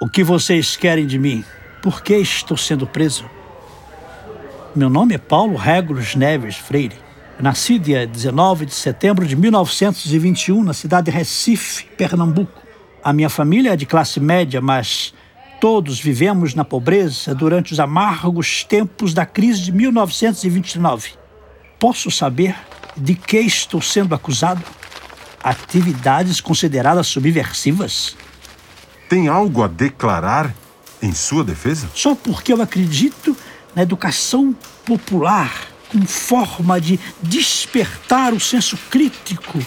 O que vocês querem de mim? Por que estou sendo preso? Meu nome é Paulo Regulus Neves Freire. Nasci dia 19 de setembro de 1921 na cidade de Recife, Pernambuco. A minha família é de classe média, mas todos vivemos na pobreza durante os amargos tempos da crise de 1929. Posso saber de que estou sendo acusado? Atividades consideradas subversivas? Tem algo a declarar em sua defesa? Só porque eu acredito na educação popular como forma de despertar o senso crítico,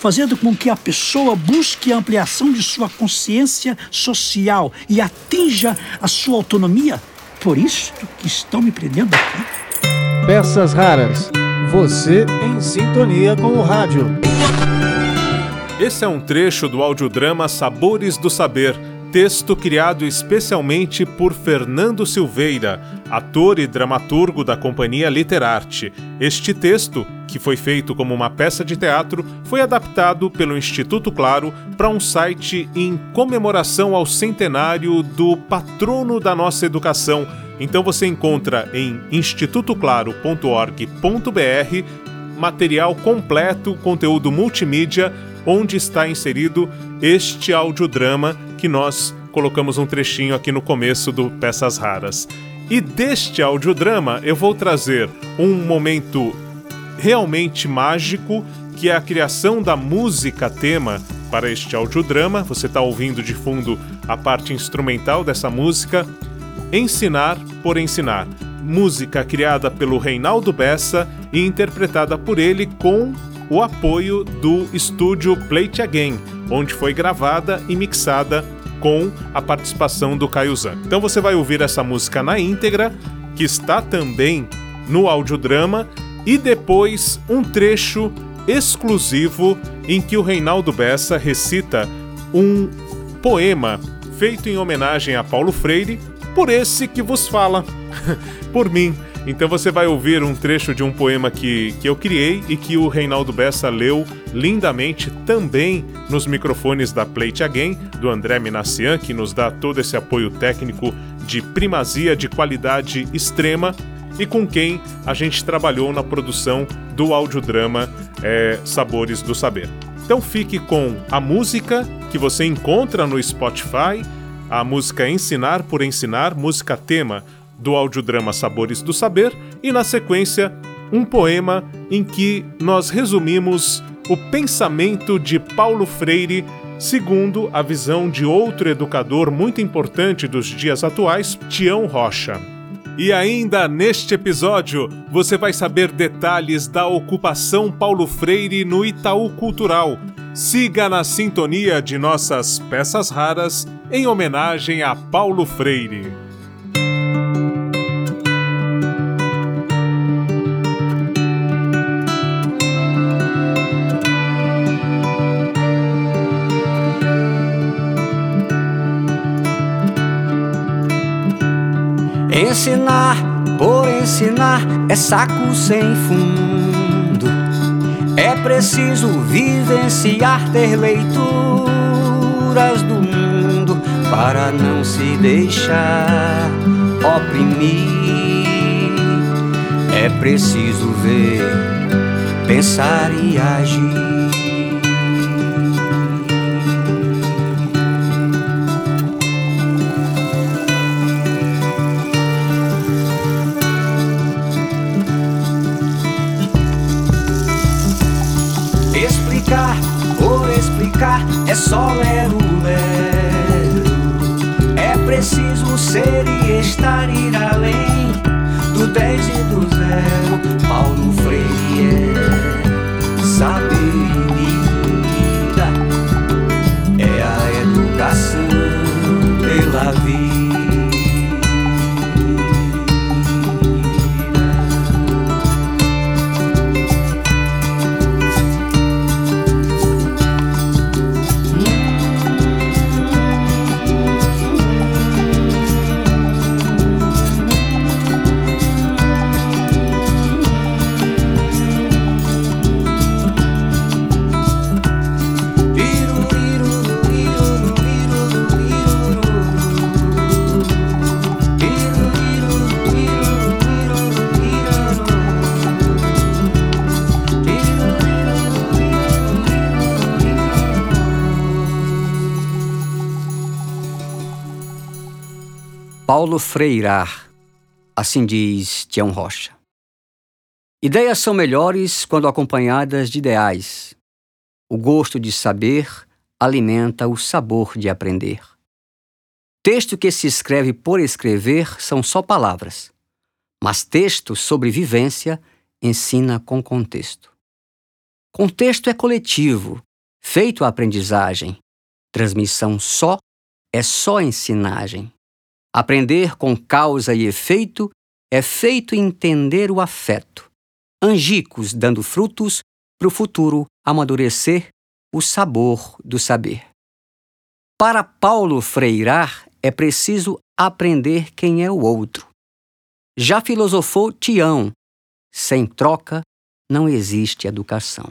fazendo com que a pessoa busque a ampliação de sua consciência social e atinja a sua autonomia. Por isso que estão me prendendo aqui. Peças raras. Você em sintonia com o rádio. Esse é um trecho do audiodrama Sabores do Saber, texto criado especialmente por Fernando Silveira, ator e dramaturgo da Companhia Literarte. Este texto, que foi feito como uma peça de teatro, foi adaptado pelo Instituto Claro para um site em comemoração ao centenário do patrono da nossa educação então você encontra em institutoclaro.org.br material completo, conteúdo multimídia, onde está inserido este audiodrama que nós colocamos um trechinho aqui no começo do Peças Raras. E deste audiodrama eu vou trazer um momento realmente mágico, que é a criação da música tema para este audiodrama. Você está ouvindo de fundo a parte instrumental dessa música. Ensinar por Ensinar, música criada pelo Reinaldo Bessa e interpretada por ele com o apoio do estúdio Play Again, onde foi gravada e mixada com a participação do Caio Zan. Então você vai ouvir essa música na íntegra, que está também no audiodrama, e depois um trecho exclusivo em que o Reinaldo Bessa recita um poema feito em homenagem a Paulo Freire por esse que vos fala, por mim. Então você vai ouvir um trecho de um poema que, que eu criei e que o Reinaldo Bessa leu lindamente também nos microfones da Plate Again, do André Minassian, que nos dá todo esse apoio técnico de primazia de qualidade extrema e com quem a gente trabalhou na produção do audiodrama é, Sabores do Saber. Então fique com a música que você encontra no Spotify a música Ensinar por Ensinar, música tema do audiodrama Sabores do Saber, e na sequência, um poema em que nós resumimos o pensamento de Paulo Freire segundo a visão de outro educador muito importante dos dias atuais, Tião Rocha. E ainda neste episódio, você vai saber detalhes da ocupação Paulo Freire no Itaú Cultural. Siga na sintonia de nossas peças raras em homenagem a Paulo Freire. Ensinar por ensinar é saco sem fundo. É preciso vivenciar, ter leituras do mundo para não se deixar oprimir. É preciso ver, pensar e agir. É só lero, lero. É preciso ser e estar, ir além do 10 e do zero. Paulo Freire é vida, é a educação pela vida. Paulo Freirar, assim diz Tião Rocha. Ideias são melhores quando acompanhadas de ideais. O gosto de saber alimenta o sabor de aprender. Texto que se escreve por escrever são só palavras, mas texto sobre vivência ensina com contexto. Contexto é coletivo, feito a aprendizagem. Transmissão só é só ensinagem. Aprender com causa e efeito é feito entender o afeto angicos dando frutos para o futuro amadurecer o sabor do saber. Para Paulo Freirar, é preciso aprender quem é o outro. Já filosofou Tião: sem troca não existe educação.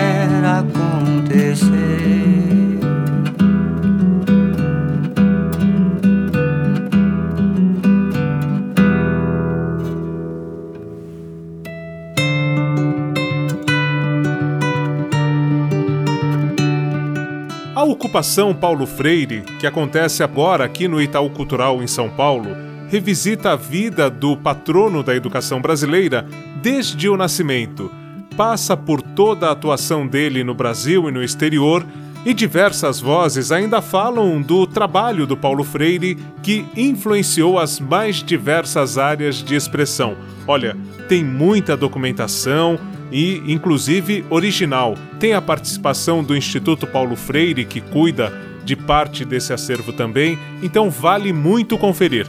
ocupação Paulo Freire, que acontece agora aqui no Itaú Cultural em São Paulo, revisita a vida do patrono da educação brasileira desde o nascimento, passa por toda a atuação dele no Brasil e no exterior, e diversas vozes ainda falam do trabalho do Paulo Freire que influenciou as mais diversas áreas de expressão. Olha, tem muita documentação, e, inclusive, original. Tem a participação do Instituto Paulo Freire, que cuida de parte desse acervo também, então vale muito conferir.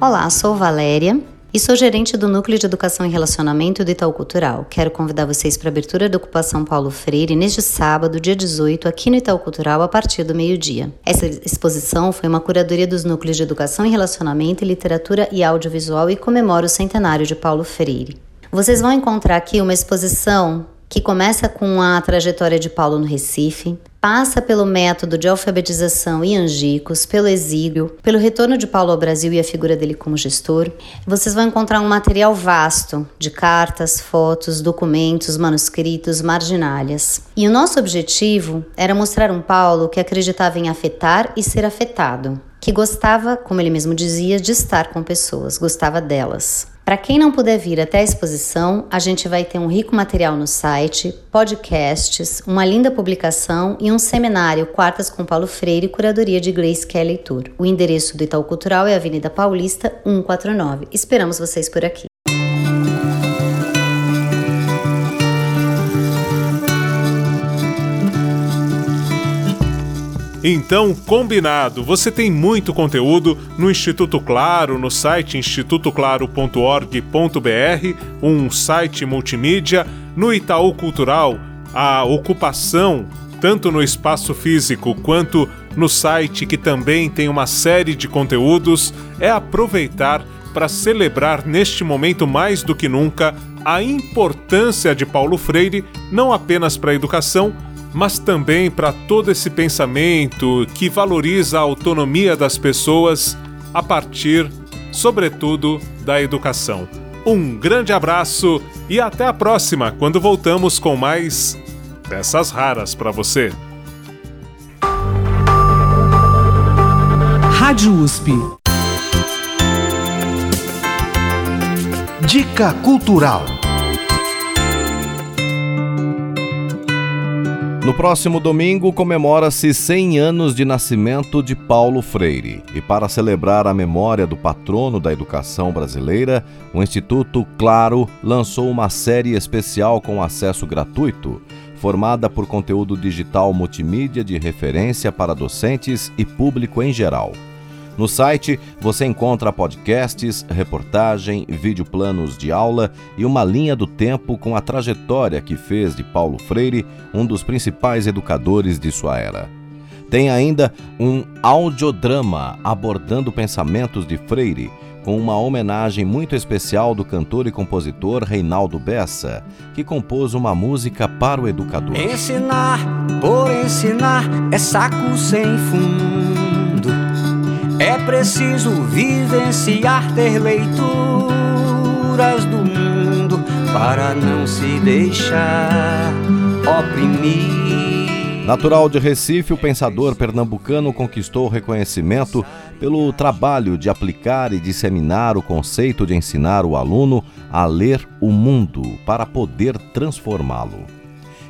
Olá, sou Valéria e sou gerente do Núcleo de Educação e Relacionamento do Itaú Cultural. Quero convidar vocês para a abertura da Ocupação Paulo Freire neste sábado, dia 18, aqui no Itaú Cultural, a partir do meio-dia. Essa exposição foi uma curadoria dos Núcleos de Educação e Relacionamento, Literatura e Audiovisual e comemora o centenário de Paulo Freire. Vocês vão encontrar aqui uma exposição que começa com a trajetória de Paulo no Recife, passa pelo método de alfabetização e angicos, pelo exílio, pelo retorno de Paulo ao Brasil e a figura dele como gestor. Vocês vão encontrar um material vasto de cartas, fotos, documentos, manuscritos, marginalhas. E o nosso objetivo era mostrar um Paulo que acreditava em afetar e ser afetado, que gostava, como ele mesmo dizia, de estar com pessoas, gostava delas. Para quem não puder vir até a exposição, a gente vai ter um rico material no site, podcasts, uma linda publicação e um seminário Quartas com Paulo Freire, curadoria de Grace Kelly Tour. O endereço do Itaú Cultural é Avenida Paulista 149. Esperamos vocês por aqui. Então, combinado, você tem muito conteúdo no Instituto Claro, no site institutoclaro.org.br, um site multimídia, no Itaú Cultural, a ocupação, tanto no espaço físico quanto no site, que também tem uma série de conteúdos, é aproveitar para celebrar neste momento mais do que nunca a importância de Paulo Freire, não apenas para a educação, mas também para todo esse pensamento que valoriza a autonomia das pessoas a partir, sobretudo, da educação. Um grande abraço e até a próxima, quando voltamos com mais peças raras para você. Rádio USP. Dica Cultural. No próximo domingo comemora-se 100 anos de nascimento de Paulo Freire. E para celebrar a memória do patrono da educação brasileira, o Instituto Claro lançou uma série especial com acesso gratuito, formada por conteúdo digital multimídia de referência para docentes e público em geral. No site você encontra podcasts, reportagem, videoplanos de aula e uma linha do tempo com a trajetória que fez de Paulo Freire um dos principais educadores de sua era. Tem ainda um audiodrama abordando pensamentos de Freire, com uma homenagem muito especial do cantor e compositor Reinaldo Bessa, que compôs uma música para o educador. Ensinar por ensinar é saco sem fundo. É preciso vivenciar, ter leituras do mundo para não se deixar oprimir. Natural de Recife, o pensador pernambucano conquistou reconhecimento pelo trabalho de aplicar e disseminar o conceito de ensinar o aluno a ler o mundo para poder transformá-lo.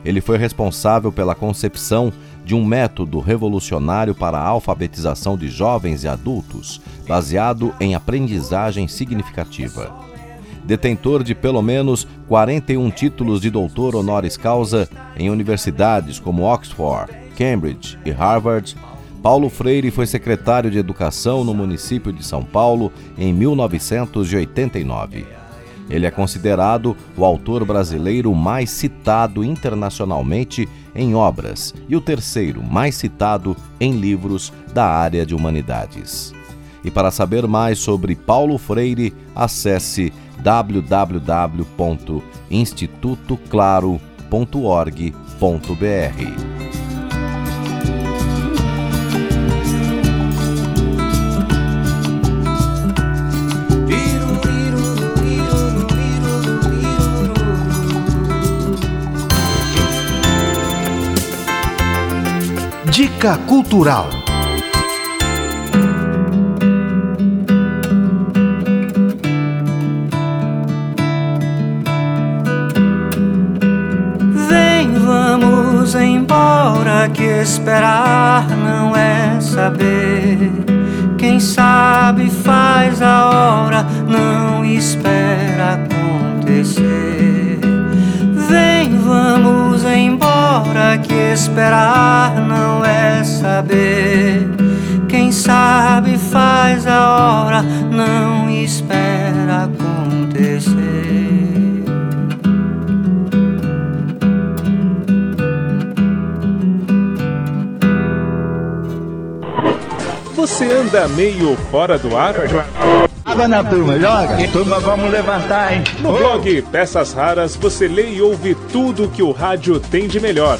Ele foi responsável pela concepção de um método revolucionário para a alfabetização de jovens e adultos, baseado em aprendizagem significativa detentor de pelo menos 41 títulos de doutor honoris causa em universidades como Oxford, Cambridge e Harvard, Paulo Freire foi secretário de Educação no município de São Paulo em 1989. Ele é considerado o autor brasileiro mais citado internacionalmente em obras e o terceiro mais citado em livros da área de humanidades. E para saber mais sobre Paulo Freire, acesse www.institutoclaro.org.br. Dica Cultural embora que esperar não é saber. Quem sabe faz a hora, não espera acontecer. Esperar não é saber. Quem sabe faz a hora, não espera acontecer. Você anda meio fora do ar? Água na turma, joga. Turma, vamos levantar, hein? No blog Peças Raras, você lê e ouve tudo que o rádio tem de melhor.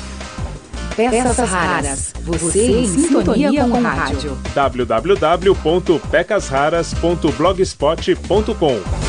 Peças Raras. Você em sintonia com o rádio. www.pecasraras.blogspot.com